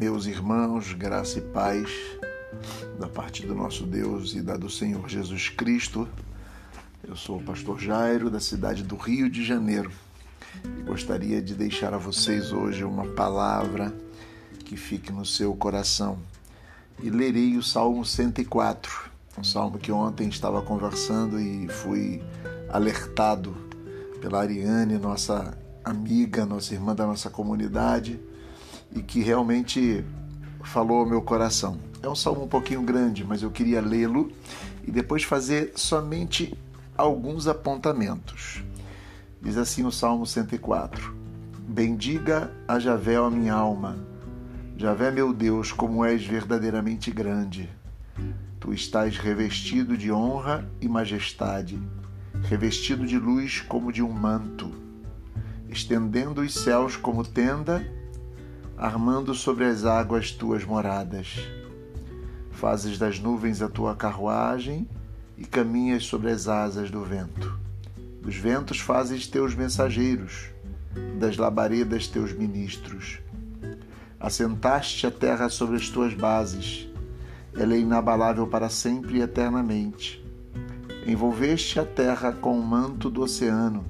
Meus irmãos, graça e paz da parte do nosso Deus e da do Senhor Jesus Cristo. Eu sou o pastor Jairo, da cidade do Rio de Janeiro, e gostaria de deixar a vocês hoje uma palavra que fique no seu coração. E lerei o Salmo 104, um salmo que ontem estava conversando e fui alertado pela Ariane, nossa amiga, nossa irmã da nossa comunidade e que realmente falou ao meu coração. É um salmo um pouquinho grande, mas eu queria lê-lo e depois fazer somente alguns apontamentos. Diz assim o Salmo 104: Bendiga a Javé, a minha alma. Javé, meu Deus, como és verdadeiramente grande. Tu estás revestido de honra e majestade, revestido de luz como de um manto, estendendo os céus como tenda armando sobre as águas tuas moradas. Fazes das nuvens a tua carruagem e caminhas sobre as asas do vento. Dos ventos fazes teus mensageiros, das labaredas teus ministros. Assentaste a terra sobre as tuas bases, ela é inabalável para sempre e eternamente. Envolveste a terra com o manto do oceano,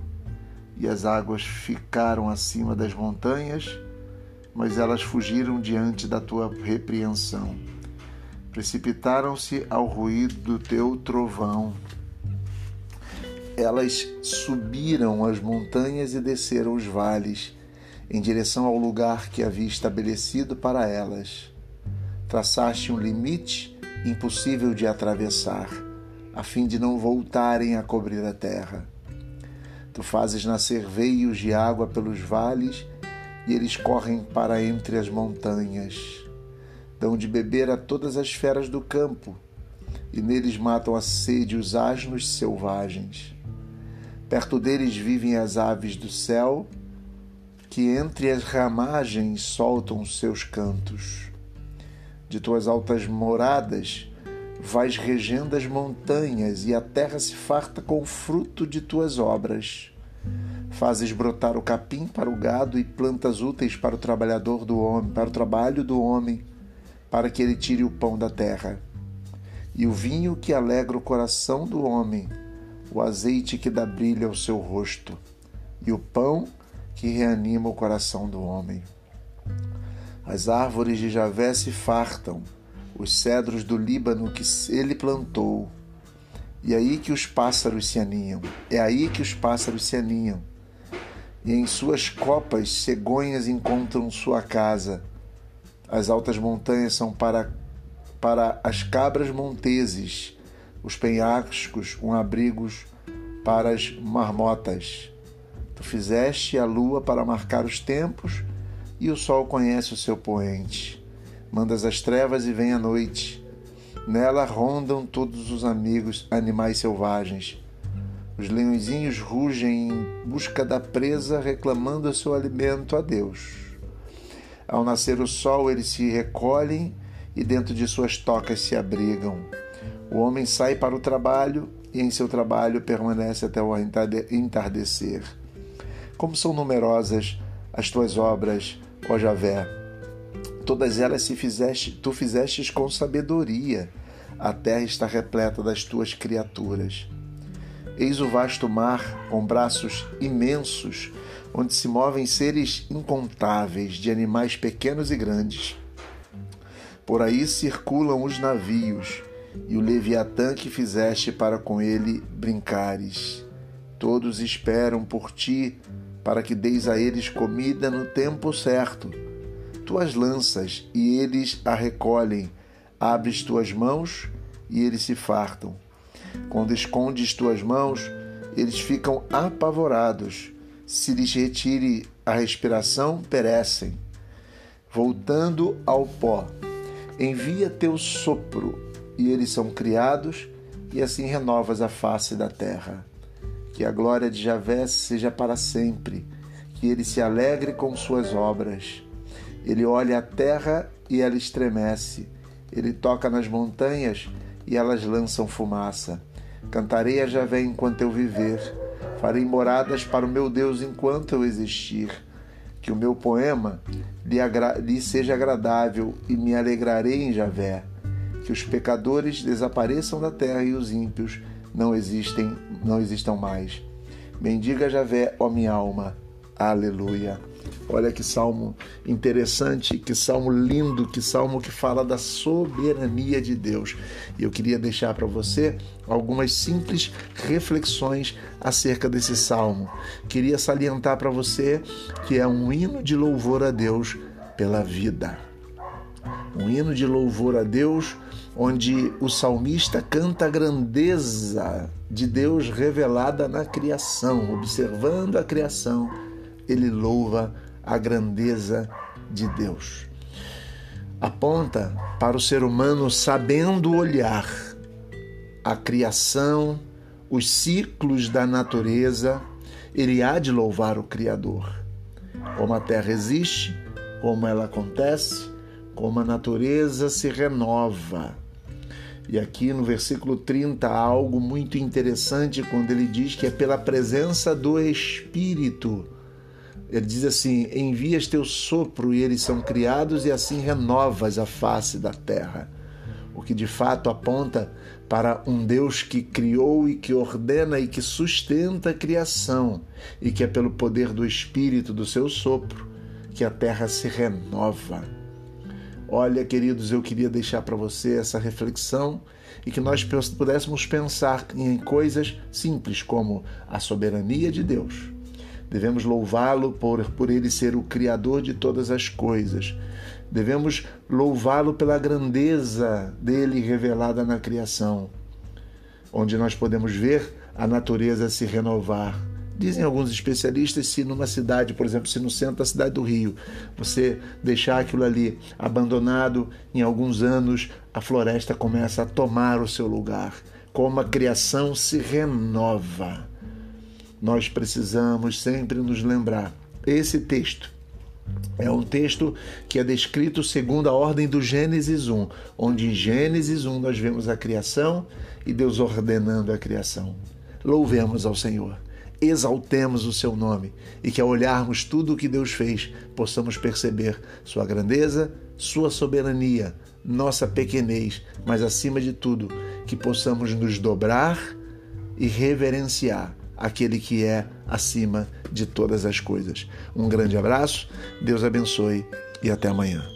e as águas ficaram acima das montanhas mas elas fugiram diante da tua repreensão. Precipitaram-se ao ruído do teu trovão. Elas subiram as montanhas e desceram os vales, em direção ao lugar que havia estabelecido para elas. Traçaste um limite impossível de atravessar, a fim de não voltarem a cobrir a terra. Tu fazes nascer veios de água pelos vales e eles correm para entre as montanhas. Dão de beber a todas as feras do campo, e neles matam a sede os asnos selvagens. Perto deles vivem as aves do céu, que entre as ramagens soltam seus cantos. De tuas altas moradas vais regendo as montanhas, e a terra se farta com o fruto de tuas obras. Fazes brotar o capim para o gado e plantas úteis para o trabalhador do homem, para o trabalho do homem, para que ele tire o pão da terra. E o vinho que alegra o coração do homem, o azeite que dá brilho ao seu rosto, e o pão que reanima o coração do homem. As árvores de Javé se fartam, os cedros do Líbano que ele plantou. E aí que os pássaros se aninham. É aí que os pássaros se aninham e em suas copas cegonhas encontram sua casa. As altas montanhas são para, para as cabras monteses, os penhascos um abrigo para as marmotas. Tu fizeste a lua para marcar os tempos, e o sol conhece o seu poente. Mandas as trevas e vem a noite. Nela rondam todos os amigos, animais selvagens os leõezinhos rugem em busca da presa, reclamando seu alimento a Deus. Ao nascer o sol, eles se recolhem e dentro de suas tocas se abrigam. O homem sai para o trabalho e em seu trabalho permanece até o entardecer. Como são numerosas as tuas obras, ó Javé! Todas elas se fizeste, tu fizestes com sabedoria. A terra está repleta das tuas criaturas. Eis o vasto mar com braços imensos, onde se movem seres incontáveis de animais pequenos e grandes. Por aí circulam os navios e o Leviatã que fizeste para com ele brincares. Todos esperam por ti para que deis a eles comida no tempo certo. Tuas lanças e eles a recolhem, abres tuas mãos e eles se fartam. Quando escondes tuas mãos, eles ficam apavorados. Se lhes retire a respiração, perecem. Voltando ao pó, envia teu sopro, e eles são criados, e assim renovas a face da terra. Que a glória de Javé seja para sempre, que ele se alegre com suas obras. Ele olha a terra e ela estremece. Ele toca nas montanhas e elas lançam fumaça. Cantarei a Javé enquanto eu viver, farei moradas para o meu Deus enquanto eu existir. Que o meu poema lhe, lhe seja agradável e me alegrarei em Javé. Que os pecadores desapareçam da terra e os ímpios não existem, não existam mais. Bendiga Javé, ó minha alma. Aleluia. Olha que salmo interessante, que salmo lindo, que salmo que fala da soberania de Deus. E eu queria deixar para você algumas simples reflexões acerca desse salmo. Queria salientar para você que é um hino de louvor a Deus pela vida. Um hino de louvor a Deus onde o salmista canta a grandeza de Deus revelada na criação, observando a criação, ele louva a grandeza de Deus. Aponta para o ser humano sabendo olhar a criação, os ciclos da natureza, ele há de louvar o Criador. Como a terra existe, como ela acontece, como a natureza se renova. E aqui no versículo 30 há algo muito interessante quando ele diz que é pela presença do Espírito ele diz assim: Envias teu sopro e eles são criados, e assim renovas a face da terra. O que de fato aponta para um Deus que criou e que ordena e que sustenta a criação, e que é pelo poder do Espírito, do seu sopro, que a terra se renova. Olha, queridos, eu queria deixar para você essa reflexão e que nós pudéssemos pensar em coisas simples como a soberania de Deus Devemos louvá-lo por, por ele ser o Criador de todas as coisas. Devemos louvá-lo pela grandeza dele revelada na criação, onde nós podemos ver a natureza se renovar. Dizem alguns especialistas se numa cidade, por exemplo, se no centro da cidade do Rio, você deixar aquilo ali abandonado, em alguns anos a floresta começa a tomar o seu lugar, como a criação se renova nós precisamos sempre nos lembrar. Esse texto é um texto que é descrito segundo a ordem do Gênesis 1, onde em Gênesis 1 nós vemos a criação e Deus ordenando a criação. Louvemos ao Senhor, exaltemos o seu nome e que ao olharmos tudo o que Deus fez, possamos perceber sua grandeza, sua soberania, nossa pequenez, mas acima de tudo, que possamos nos dobrar e reverenciar aquele que é acima de todas as coisas. Um grande abraço, Deus abençoe e até amanhã.